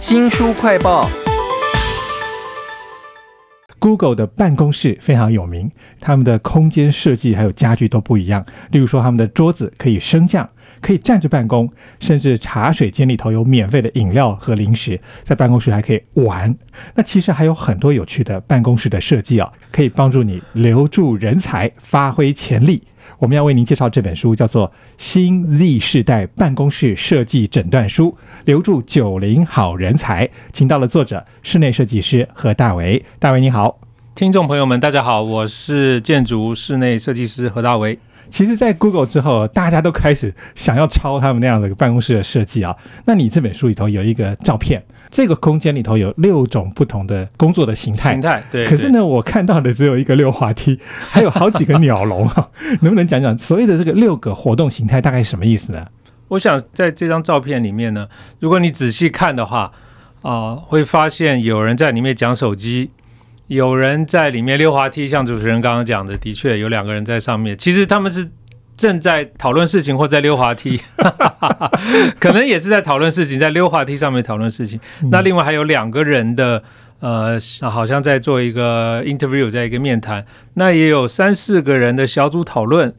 新书快报。Google 的办公室非常有名，他们的空间设计还有家具都不一样。例如说，他们的桌子可以升降，可以站着办公，甚至茶水间里头有免费的饮料和零食，在办公室还可以玩。那其实还有很多有趣的办公室的设计啊，可以帮助你留住人才，发挥潜力。我们要为您介绍这本书，叫做《新 Z 世代办公室设计诊断书》，留住九零好人才。请到了作者，室内设计师何大为。大为你好。听众朋友们，大家好，我是建筑室内设计师何大为。其实，在 Google 之后，大家都开始想要抄他们那样的办公室的设计啊。那你这本书里头有一个照片，这个空间里头有六种不同的工作的形态。形态对，可是呢，我看到的只有一个溜滑梯，还有好几个鸟笼啊。能不能讲讲所谓的这个六个活动形态大概是什么意思呢？我想在这张照片里面呢，如果你仔细看的话，啊、会发现有人在里面讲手机，有人在里面溜滑梯，像主持人刚刚讲的，的确有两个人在上面。其实他们是正在讨论事情或在溜滑梯，可能也是在讨论事情，在溜滑梯上面讨论事情。那另外还有两个人的。呃，好像在做一个 interview，在一个面谈，那也有三四个人的小组讨论，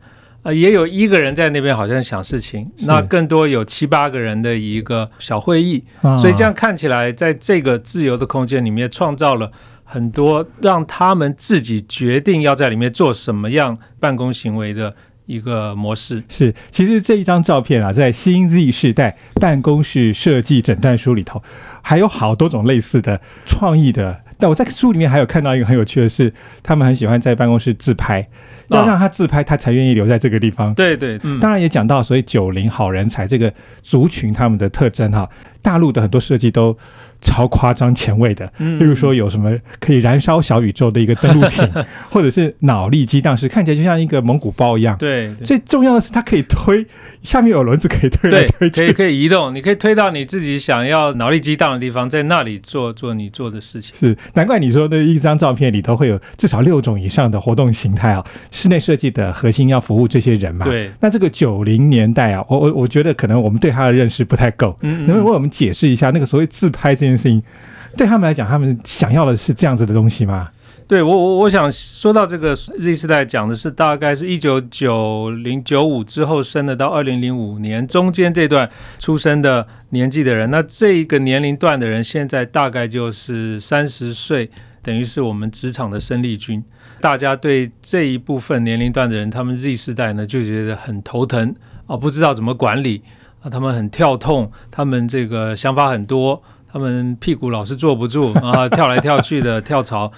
呃，也有一个人在那边好像想事情，那更多有七八个人的一个小会议，啊所以这样看起来，在这个自由的空间里面，创造了很多让他们自己决定要在里面做什么样办公行为的一个模式。是，其实这一张照片啊，在新 Z 世代办公室设计诊断书里头，还有好多种类似的创意的。但我在书里面还有看到一个很有趣的是，他们很喜欢在办公室自拍，要啊让他自拍，他才愿意留在这个地方。对对，嗯，当然也讲到所以九零好人才这个族群他们的特征哈，大陆的很多设计都超夸张前卫的，嗯例如说有什么可以燃烧小宇宙的一个登陆艇，或者是脑力激荡式，看起来就像一个蒙古包一样。对对最重要的是它可以推，下面有轮子可以推来对，推去。可以可以移动，你可以推到你自己想要脑力激荡的地方，在那里做做你做的事情。是，难怪你说那一张照片里头会有至少六种以上的活动形态啊。室内设计的核心要服务这些人嘛。。对，那这个九零年代啊，我我我觉得可能我们对他的认识不太够，嗯能不能为我们解释一下那个所谓自拍这件事情？对他们来讲，他们想要的是这样子的东西吗？对我我我想说到这个 Z 世代讲的是大概是一九九零九五之后生的到二零零五年中间这段出生的年纪的人，那这一个年龄段的人现在大概就是三十岁，等于是我们职场的生力军。大家对这一部分年龄段的人，他们 Z 世代呢就觉得很头疼啊，不知道怎么管理啊，他们很跳痛，他们这个想法很多。他们屁股老是坐不住 啊，跳来跳去的跳槽。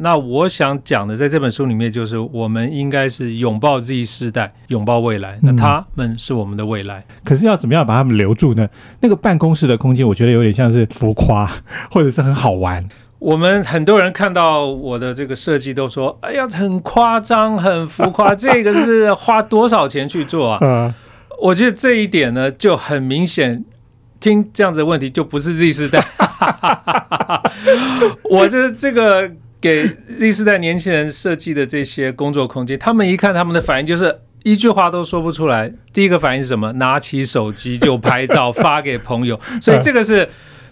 那我想讲的，在这本书里面，就是我们应该是拥抱 Z 世代，拥抱未来。那嗯他们是我们的未来。可是要怎么样把他们留住呢？那个办公室的空间，我觉得有点像是浮夸，或者是很好玩。我们很多人看到我的这个设计，都说：“哎呀，很夸张，很浮夸，这个是花多少钱去做啊呃，？”我觉得这一点呢，就很明显。听这样子的问题，就不是 Z 世代。我这这个给 Z 世代年轻人设计的这些工作空间，他们一看，他们的反应就是一句话都说不出来。第一个反应是什么？拿起手机就拍照发给朋友，所以这个是。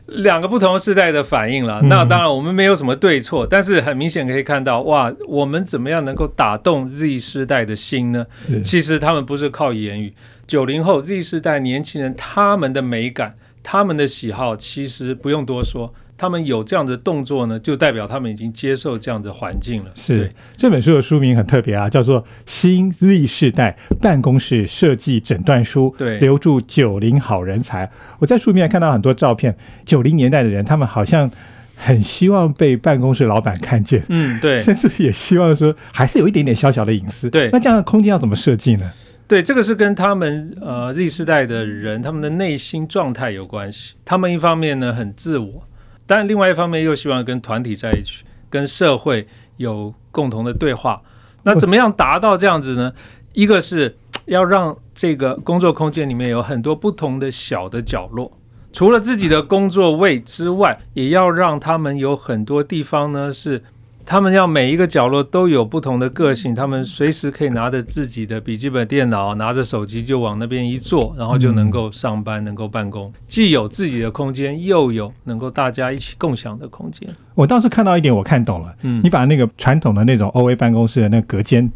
两个不同时代的反应了，嗯。那当然我们没有什么对错，但是很明显可以看到，哇，我们怎么样能够打动 Z 世代的心呢？其实他们不是靠言语，九零后 Z 世代年轻人他们的美感、他们的喜好，其实不用多说，他们有这样的动作呢，就代表他们已经接受这样的环境了。是这本书的书名很特别啊，叫做《新 Z 世代办公室设计诊断书》，对留住九零好人才。我在书里面看到很多照片，九零年代的人，他们好像很希望被办公室老板看见，嗯，对甚至也希望说还是有一点点小小的隐私。对那这样的空间要怎么设计呢？对，这个是跟他们呃 Z 世代的人他们的内心状态有关系。他们一方面呢很自我，但另外一方面又希望跟团体在一起，跟社会有共同的对话。那怎么样达到这样子呢？一个是要让这个工作空间里面有很多不同的小的角落，除了自己的工作位之外，也要让他们有很多地方呢是他们要每一个角落都有不同的个性，他们随时可以拿着自己的笔记本电脑，拿着手机就往那边一坐，然后就能够上班，能够办公，既有自己的空间，又有能够大家一起共享的空间。我倒是看到一点，我看懂了。嗯你把那个传统的那种 O A 办公室的那个隔间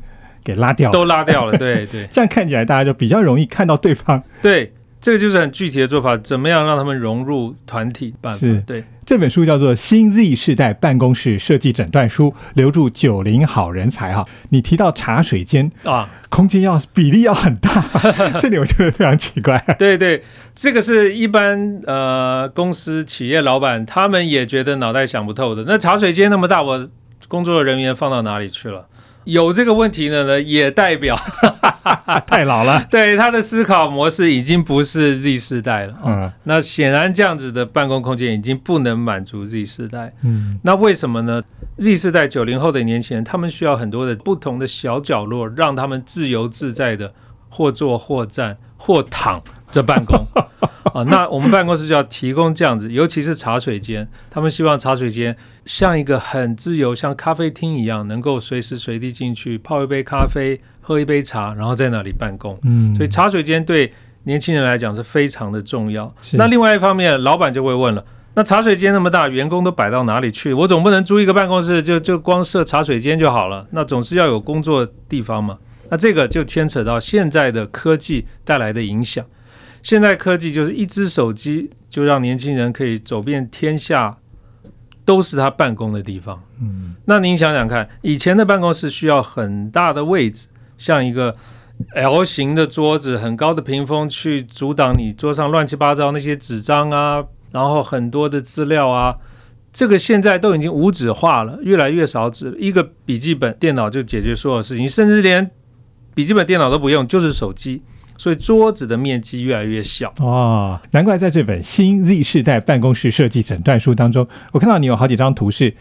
给拉掉了，都拉掉了，对对 这样看起来大家就比较容易看到对方。对，这个就是很具体的做法，怎么样让他们融入团体办法是？对，这本书叫做《新 Z 世代办公室设计诊断书》，留住九零好人才哈。你提到茶水间啊，空间要比例要很大，这点我觉得非常奇怪。对对，这个是一般呃公司企业老板他们也觉得脑袋想不透的。那茶水间那么大，我工作人员放到哪里去了？有这个问题的呢，也代表 太老了。对他的思考模式已经不是 Z 世代了。嗯那显然这样子的办公空间已经不能满足 Z 世代。嗯那为什么呢？Z 世代九零后的年轻人，他们需要很多的不同的小角落，让他们自由自在的或坐或站或躺着办公。啊，那我们办公室就要提供这样子，尤其是茶水间，他们希望茶水间像一个很自由，像咖啡厅一样，能够随时随地进去泡一杯咖啡，喝一杯茶，然后在那里办公。嗯，所以茶水间对年轻人来讲是非常的重要。是那另外一方面，老板就会问了：那茶水间那么大，员工都摆到哪里去？我总不能租一个办公室就就光设茶水间就好了？那总是要有工作地方嘛。那这个就牵扯到现在的科技带来的影响。现在科技就是一只手机就让年轻人可以走遍天下，都是他办公的地方。嗯那您想想看，以前的办公室需要很大的位置，像一个 L 型的桌子，很高的屏风去阻挡你桌上乱七八糟那些纸张啊，然后很多的资料啊。这个现在都已经无纸化了，越来越少纸，一个笔记本电脑就解决所有事情，甚至连笔记本电脑都不用，就是手机。所以桌子的面积越来越小。哦，难怪在这本新 Z 世代办公室设计诊断书当中，我看到你有好几张图是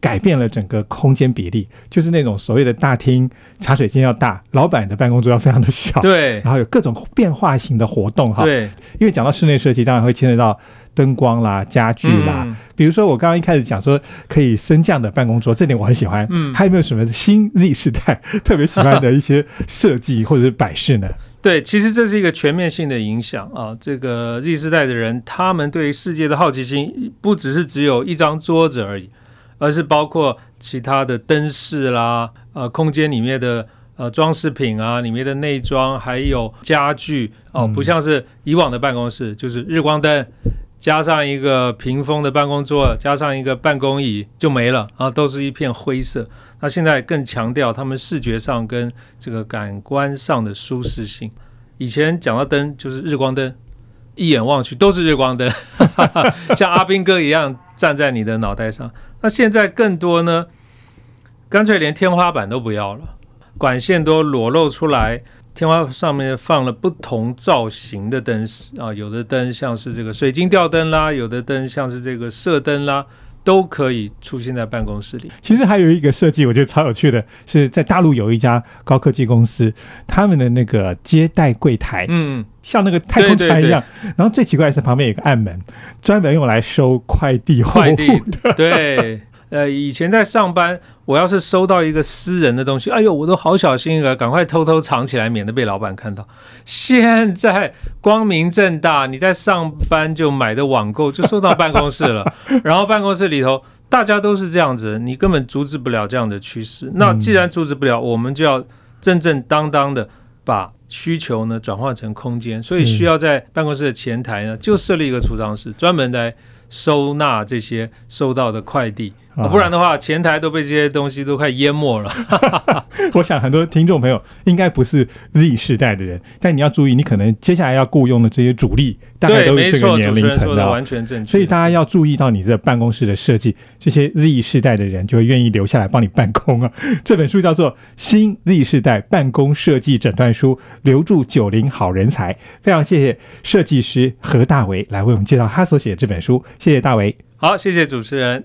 改变了整个空间比例，就是那种所谓的大厅茶水间要大，老板的办公桌要非常的小，对然后有各种变化型的活动哈。对，因为讲到室内设计，当然会牵扯到灯光啦、家具啦。嗯比如说我刚刚一开始讲说可以升降的办公桌，这点我很喜欢。嗯还有没有什么新 Z 世代特别喜欢的一些设计或者是摆饰呢？对，其实这是一个全面性的影响啊。这个 Z 世代的人，他们对世界的好奇心不只是只有一张桌子而已，而是包括其他的灯饰啦，呃，空间里面的呃装饰品啊，里面的内装，还有家具哦，嗯不像是以往的办公室，就是日光灯。加上一个屏风的办公桌，加上一个办公椅就没了啊，都是一片灰色。那现在更强调他们视觉上跟这个感官上的舒适性。以前讲到灯就是日光灯，一眼望去都是日光灯，像阿兵哥一样站在你的脑袋上。那现在更多呢，干脆连天花板都不要了，管线都裸露出来。天花上面放了不同造型的灯饰啊，有的灯像是这个水晶吊灯啦，有的灯像是这个射灯啦，都可以出现在办公室里。其实还有一个设计，我觉得超有趣的，是在大陆有一家高科技公司，他们的那个接待柜台，嗯，像那个太空船一样。然后最奇怪的是旁边有一个暗门，专门用来收快递货快递物的。对，呃，以前在上班，我要是收到一个私人的东西，哎呦，我都好小心啊，赶快偷偷藏起来，免得被老板看到。现在光明正大，你在上班就买的网购就收到办公室了，然后办公室里头大家都是这样子，你根本阻止不了这样的趋势。那既然阻止不了，我们就要正正当当的把需求呢转化成空间，所以需要在办公室的前台呢就设立一个储藏室，专门来收纳这些收到的快递。啊不然的话，前台都被这些东西都快淹没了。我想很多听众朋友应该不是 Z 世代的人，但你要注意，你可能接下来要雇佣的这些主力，大概都是这个年龄层说的哦完全正确。所以大家要注意到你的办公室的设计，这些 Z 世代的人就会愿意留下来帮你办公啊。这本书叫做《新 Z 世代办公设计诊断书》，留住九零好人才。非常谢谢设计师何大为来为我们介绍他所写的这本书，谢谢大为。好，谢谢主持人。